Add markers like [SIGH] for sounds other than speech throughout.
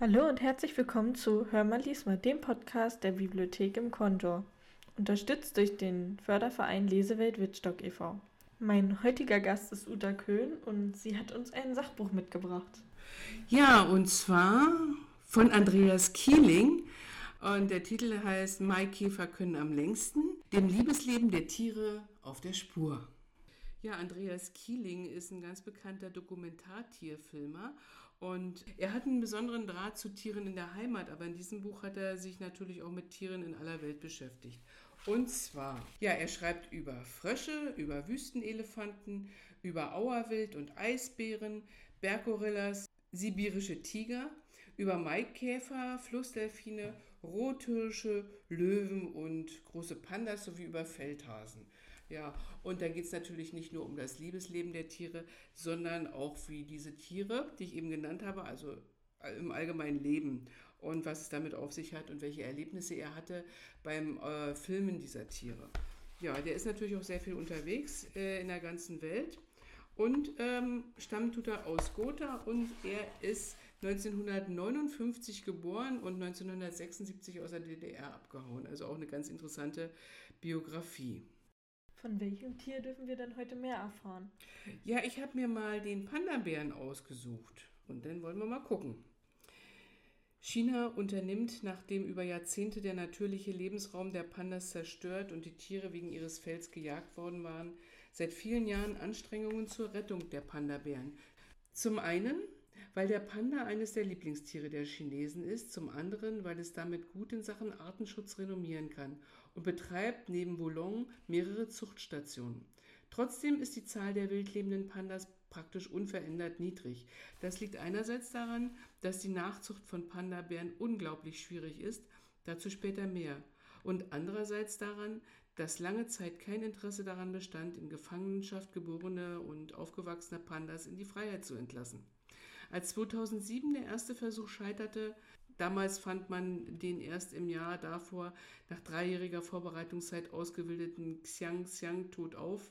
Hallo und herzlich willkommen zu Hör mal lies mal, dem Podcast der Bibliothek im Kontor, unterstützt durch den Förderverein Lesewelt Wittstock e.V. Mein heutiger Gast ist Uta Köhn und sie hat uns ein Sachbuch mitgebracht. Ja, und zwar von Andreas Kieling. Und der Titel heißt Maikäfer können am längsten, dem Liebesleben der Tiere auf der Spur. Ja, Andreas Kieling ist ein ganz bekannter Dokumentartierfilmer und er hat einen besonderen Draht zu Tieren in der Heimat, aber in diesem Buch hat er sich natürlich auch mit Tieren in aller Welt beschäftigt. Und zwar, ja, er schreibt über Frösche, über Wüstenelefanten, über Auerwild und Eisbären, Berggorillas, sibirische Tiger, über Maikäfer, Flussdelfine, Rothirsche, Löwen und große Pandas sowie über Feldhasen. Ja, und da geht es natürlich nicht nur um das Liebesleben der Tiere, sondern auch wie diese Tiere, die ich eben genannt habe, also im allgemeinen Leben und was es damit auf sich hat und welche Erlebnisse er hatte beim äh, Filmen dieser Tiere. Ja, der ist natürlich auch sehr viel unterwegs äh, in der ganzen Welt und ähm, stammt tut er aus Gotha und er ist 1959 geboren und 1976 aus der DDR abgehauen. Also auch eine ganz interessante Biografie. Von welchem Tier dürfen wir denn heute mehr erfahren? Ja, ich habe mir mal den Panda-Bären ausgesucht und dann wollen wir mal gucken. China unternimmt, nachdem über Jahrzehnte der natürliche Lebensraum der Pandas zerstört und die Tiere wegen ihres Fells gejagt worden waren, seit vielen Jahren Anstrengungen zur Rettung der Panda-Bären. Zum einen weil der Panda eines der Lieblingstiere der Chinesen ist, zum anderen, weil es damit gut in Sachen Artenschutz renommieren kann und betreibt neben Boulogne mehrere Zuchtstationen. Trotzdem ist die Zahl der wildlebenden Pandas praktisch unverändert niedrig. Das liegt einerseits daran, dass die Nachzucht von Panda-Bären unglaublich schwierig ist, dazu später mehr, und andererseits daran, dass lange Zeit kein Interesse daran bestand, in Gefangenschaft geborene und aufgewachsene Pandas in die Freiheit zu entlassen. Als 2007 der erste Versuch scheiterte, damals fand man den erst im Jahr davor nach dreijähriger Vorbereitungszeit ausgewildeten Xiang Xiang tot auf,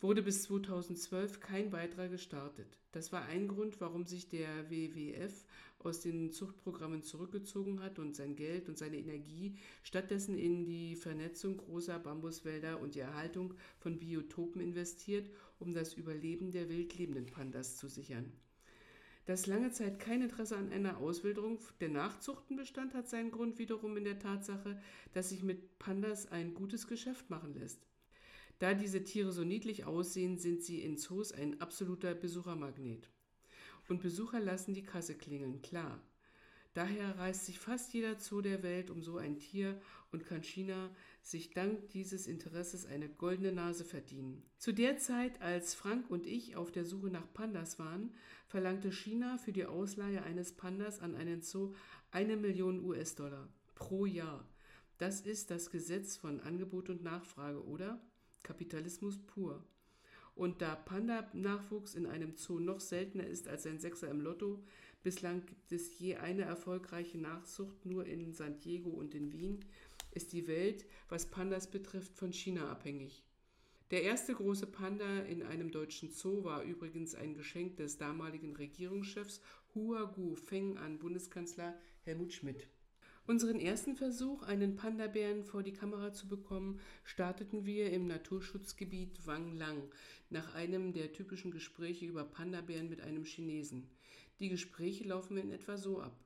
wurde bis 2012 kein weiterer gestartet. Das war ein Grund, warum sich der WWF aus den Zuchtprogrammen zurückgezogen hat und sein Geld und seine Energie stattdessen in die Vernetzung großer Bambuswälder und die Erhaltung von Biotopen investiert, um das Überleben der wildlebenden Pandas zu sichern. Dass lange Zeit kein Interesse an einer Auswilderung der Nachzuchten bestand, hat seinen Grund wiederum in der Tatsache, dass sich mit Pandas ein gutes Geschäft machen lässt. Da diese Tiere so niedlich aussehen, sind sie in Zoos ein absoluter Besuchermagnet. Und Besucher lassen die Kasse klingeln, klar. Daher reist sich fast jeder Zoo der Welt um so ein Tier und kann China sich dank dieses Interesses eine goldene Nase verdienen. Zu der Zeit, als Frank und ich auf der Suche nach Pandas waren, verlangte China für die Ausleihe eines Pandas an einen Zoo eine Million US-Dollar pro Jahr. Das ist das Gesetz von Angebot und Nachfrage, oder? Kapitalismus pur. Und da Panda-Nachwuchs in einem Zoo noch seltener ist als ein Sechser im Lotto, bislang gibt es je eine erfolgreiche Nachzucht nur in San Diego und in Wien, ist die Welt, was Pandas betrifft, von China abhängig. Der erste große Panda in einem deutschen Zoo war übrigens ein Geschenk des damaligen Regierungschefs Hua Gu Feng an Bundeskanzler Helmut Schmidt. Unseren ersten Versuch, einen Panda-Bären vor die Kamera zu bekommen, starteten wir im Naturschutzgebiet Wang Lang nach einem der typischen Gespräche über Panda-Bären mit einem Chinesen. Die Gespräche laufen in etwa so ab.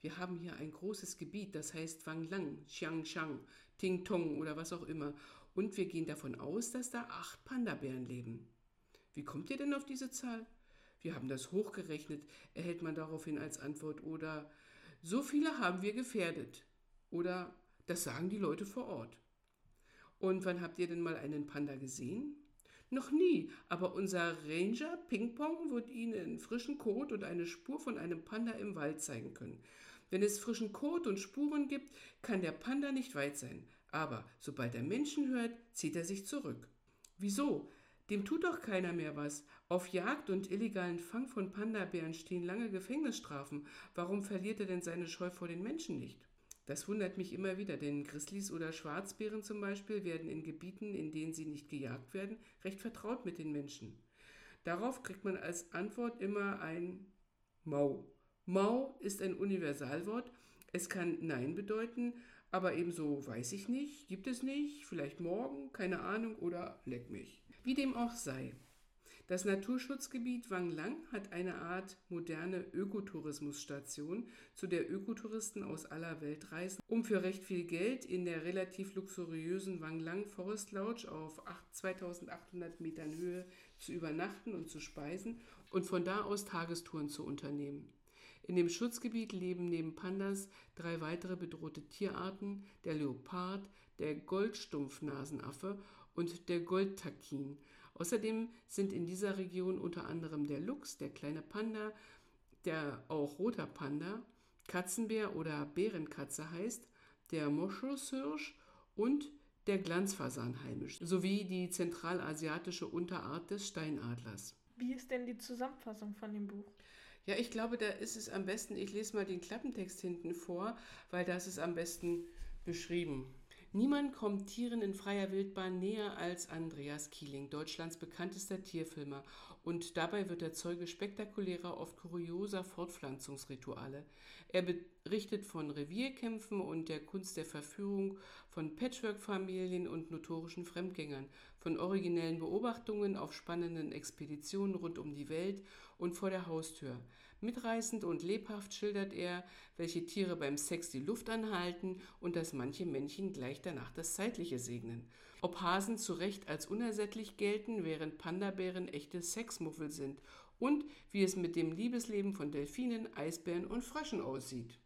Wir haben hier ein großes Gebiet, das heißt Wang Lang, Xiangshang, Ting Tong oder was auch immer. Und wir gehen davon aus, dass da acht Panda-Bären leben. Wie kommt ihr denn auf diese Zahl? Wir haben das hochgerechnet, erhält man daraufhin als Antwort oder so viele haben wir gefährdet. Oder das sagen die Leute vor Ort. Und wann habt ihr denn mal einen Panda gesehen? Noch nie, aber unser Ranger Ping-Pong wird Ihnen frischen Kot und eine Spur von einem Panda im Wald zeigen können. Wenn es frischen Kot und Spuren gibt, kann der Panda nicht weit sein. Aber sobald er Menschen hört, zieht er sich zurück. Wieso? Dem tut doch keiner mehr was. Auf Jagd und illegalen Fang von Pandabären stehen lange Gefängnisstrafen. Warum verliert er denn seine Scheu vor den Menschen nicht? Das wundert mich immer wieder, denn Grizzlies oder Schwarzbären zum Beispiel werden in Gebieten, in denen sie nicht gejagt werden, recht vertraut mit den Menschen. Darauf kriegt man als Antwort immer ein Mau Mau ist ein Universalwort. Es kann Nein bedeuten, aber ebenso weiß ich nicht, gibt es nicht, vielleicht morgen, keine Ahnung oder leck mich. Wie dem auch sei. Das Naturschutzgebiet Wanglang hat eine Art moderne Ökotourismusstation, zu der Ökotouristen aus aller Welt reisen, um für recht viel Geld in der relativ luxuriösen Wanglang Forest Lodge auf 2800 Metern Höhe zu übernachten und zu speisen und von da aus Tagestouren zu unternehmen. In dem Schutzgebiet leben neben Pandas drei weitere bedrohte Tierarten, der Leopard, der Goldstumpfnasenaffe und der Goldtakin. Außerdem sind in dieser Region unter anderem der Luchs, der kleine Panda, der auch roter Panda, Katzenbär oder Bärenkatze heißt, der Moschushirsch und der Glanzfasan heimisch, sowie die zentralasiatische Unterart des Steinadlers. Wie ist denn die Zusammenfassung von dem Buch? Ja, ich glaube, da ist es am besten, ich lese mal den Klappentext hinten vor, weil das ist am besten beschrieben. Niemand kommt Tieren in freier Wildbahn näher als Andreas Kieling, Deutschlands bekanntester Tierfilmer. Und dabei wird er Zeuge spektakulärer, oft kurioser Fortpflanzungsrituale. Er berichtet von Revierkämpfen und der Kunst der Verführung, von Patchwork-Familien und notorischen Fremdgängern, von originellen Beobachtungen auf spannenden Expeditionen rund um die Welt und vor der Haustür. Mitreißend und lebhaft schildert er, welche Tiere beim Sex die Luft anhalten und dass manche Männchen gleich danach das Zeitliche segnen. Ob Hasen zu Recht als unersättlich gelten, während Pandabären echte Sexmuffel sind und wie es mit dem Liebesleben von Delfinen, Eisbären und Fröschen aussieht.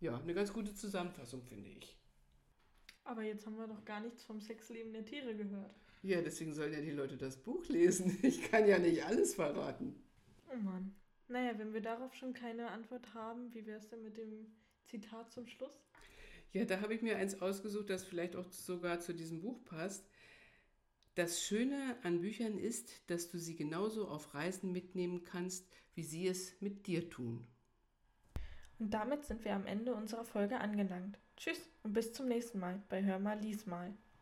Ja, eine ganz gute Zusammenfassung, finde ich. Aber jetzt haben wir doch gar nichts vom Sexleben der Tiere gehört. Ja, deswegen sollen ja die Leute das Buch lesen. [LAUGHS] Ich kann ja nicht alles verraten. Oh Mann. Naja, wenn wir darauf schon keine Antwort haben, wie wäre es denn mit dem Zitat zum Schluss? Ja, da habe ich mir eins ausgesucht, das vielleicht auch sogar zu diesem Buch passt. Das Schöne an Büchern ist, dass du sie genauso auf Reisen mitnehmen kannst, wie sie es mit dir tun. Und damit sind wir am Ende unserer Folge angelangt. Tschüss und bis zum nächsten Mal bei Hör mal, lies mal.